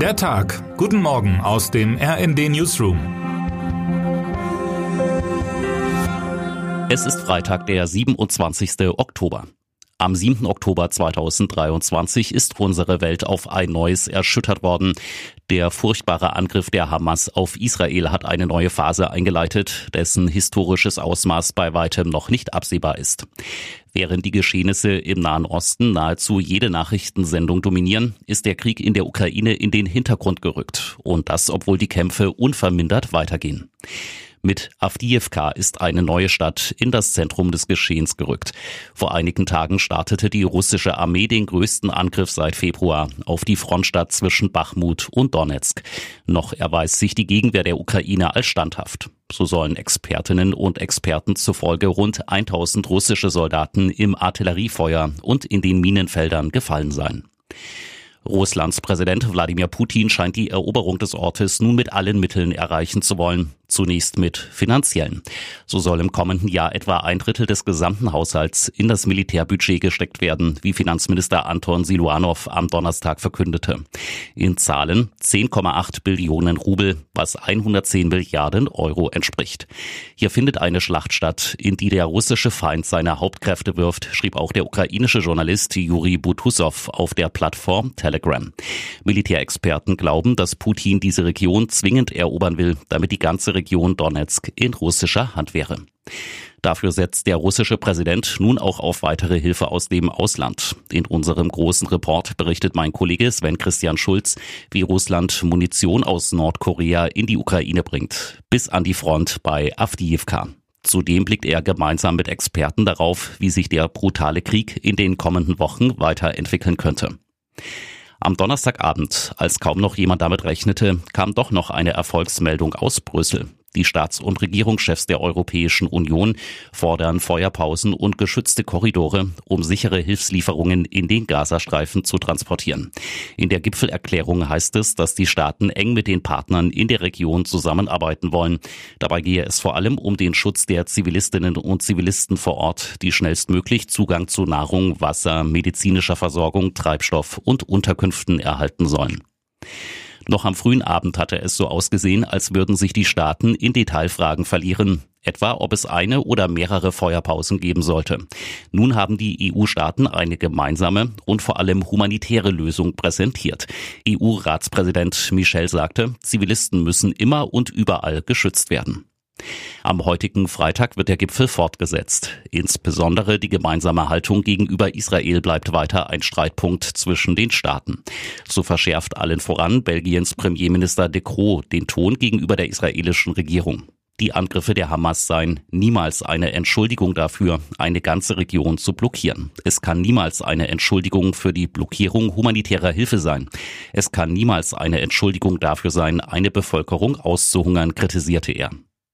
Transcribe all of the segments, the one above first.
Der Tag. Guten Morgen aus dem RND Newsroom. Es ist Freitag, der 27. Oktober. Am 7. Oktober 2023 ist unsere Welt auf ein neues erschüttert worden. Der furchtbare Angriff der Hamas auf Israel hat eine neue Phase eingeleitet, dessen historisches Ausmaß bei weitem noch nicht absehbar ist. Während die Geschehnisse im Nahen Osten nahezu jede Nachrichtensendung dominieren, ist der Krieg in der Ukraine in den Hintergrund gerückt. Und das, obwohl die Kämpfe unvermindert weitergehen. Mit Avdiivka ist eine neue Stadt in das Zentrum des Geschehens gerückt. Vor einigen Tagen startete die russische Armee den größten Angriff seit Februar auf die Frontstadt zwischen Bachmut und Donetsk. Noch erweist sich die Gegenwehr der Ukraine als standhaft. So sollen Expertinnen und Experten zufolge rund 1000 russische Soldaten im Artilleriefeuer und in den Minenfeldern gefallen sein. Russlands Präsident Wladimir Putin scheint die Eroberung des Ortes nun mit allen Mitteln erreichen zu wollen. Zunächst mit finanziellen. So soll im kommenden Jahr etwa ein Drittel des gesamten Haushalts in das Militärbudget gesteckt werden, wie Finanzminister Anton Siluanov am Donnerstag verkündete. In Zahlen 10,8 Billionen Rubel, was 110 Milliarden Euro entspricht. Hier findet eine Schlacht statt, in die der russische Feind seine Hauptkräfte wirft, schrieb auch der ukrainische Journalist Juri Butusov auf der Plattform Telegram. Militärexperten glauben, dass Putin diese Region zwingend erobern will, damit die ganze Region Donetsk in russischer Hand wäre. Dafür setzt der russische Präsident nun auch auf weitere Hilfe aus dem Ausland. In unserem großen Report berichtet mein Kollege Sven Christian Schulz, wie Russland Munition aus Nordkorea in die Ukraine bringt, bis an die Front bei Avdiivka. Zudem blickt er gemeinsam mit Experten darauf, wie sich der brutale Krieg in den kommenden Wochen weiterentwickeln könnte. Am Donnerstagabend, als kaum noch jemand damit rechnete, kam doch noch eine Erfolgsmeldung aus Brüssel. Die Staats- und Regierungschefs der Europäischen Union fordern Feuerpausen und geschützte Korridore, um sichere Hilfslieferungen in den Gazastreifen zu transportieren. In der Gipfelerklärung heißt es, dass die Staaten eng mit den Partnern in der Region zusammenarbeiten wollen. Dabei gehe es vor allem um den Schutz der Zivilistinnen und Zivilisten vor Ort, die schnellstmöglich Zugang zu Nahrung, Wasser, medizinischer Versorgung, Treibstoff und Unterkünften erhalten sollen. Noch am frühen Abend hatte es so ausgesehen, als würden sich die Staaten in Detailfragen verlieren, etwa ob es eine oder mehrere Feuerpausen geben sollte. Nun haben die EU-Staaten eine gemeinsame und vor allem humanitäre Lösung präsentiert. EU-Ratspräsident Michel sagte, Zivilisten müssen immer und überall geschützt werden. Am heutigen Freitag wird der Gipfel fortgesetzt. Insbesondere die gemeinsame Haltung gegenüber Israel bleibt weiter ein Streitpunkt zwischen den Staaten. So verschärft allen voran Belgiens Premierminister De Croo den Ton gegenüber der israelischen Regierung. Die Angriffe der Hamas seien niemals eine Entschuldigung dafür, eine ganze Region zu blockieren. Es kann niemals eine Entschuldigung für die Blockierung humanitärer Hilfe sein. Es kann niemals eine Entschuldigung dafür sein, eine Bevölkerung auszuhungern, kritisierte er.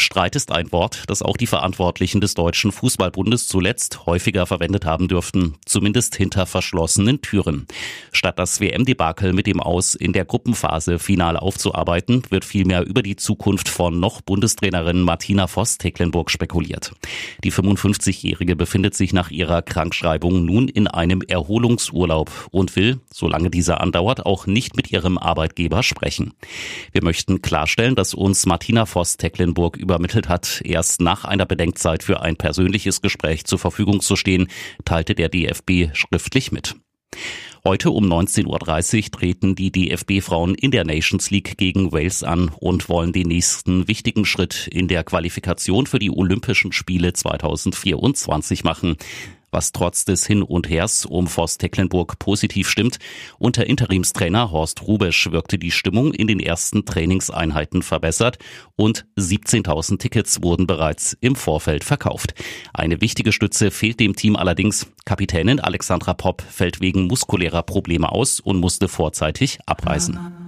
Streit ist ein Wort, das auch die Verantwortlichen des Deutschen Fußballbundes zuletzt häufiger verwendet haben dürften, zumindest hinter verschlossenen Türen. Statt das WM-Debakel mit dem Aus in der Gruppenphase final aufzuarbeiten, wird vielmehr über die Zukunft von noch Bundestrainerin Martina Voss-Tecklenburg spekuliert. Die 55-Jährige befindet sich nach ihrer Krankschreibung nun in einem Erholungsurlaub und will, solange dieser andauert, auch nicht mit ihrem Arbeitgeber sprechen. Wir möchten klarstellen, dass uns Martina Voss-Tecklenburg übermittelt hat, erst nach einer Bedenkzeit für ein persönliches Gespräch zur Verfügung zu stehen, teilte der DFB schriftlich mit. Heute um 19.30 Uhr treten die DFB-Frauen in der Nations League gegen Wales an und wollen den nächsten wichtigen Schritt in der Qualifikation für die Olympischen Spiele 2024 machen was trotz des Hin und Hers um Forst Tecklenburg positiv stimmt. Unter Interimstrainer Horst Rubesch wirkte die Stimmung in den ersten Trainingseinheiten verbessert und 17.000 Tickets wurden bereits im Vorfeld verkauft. Eine wichtige Stütze fehlt dem Team allerdings. Kapitänin Alexandra Popp fällt wegen muskulärer Probleme aus und musste vorzeitig abreisen.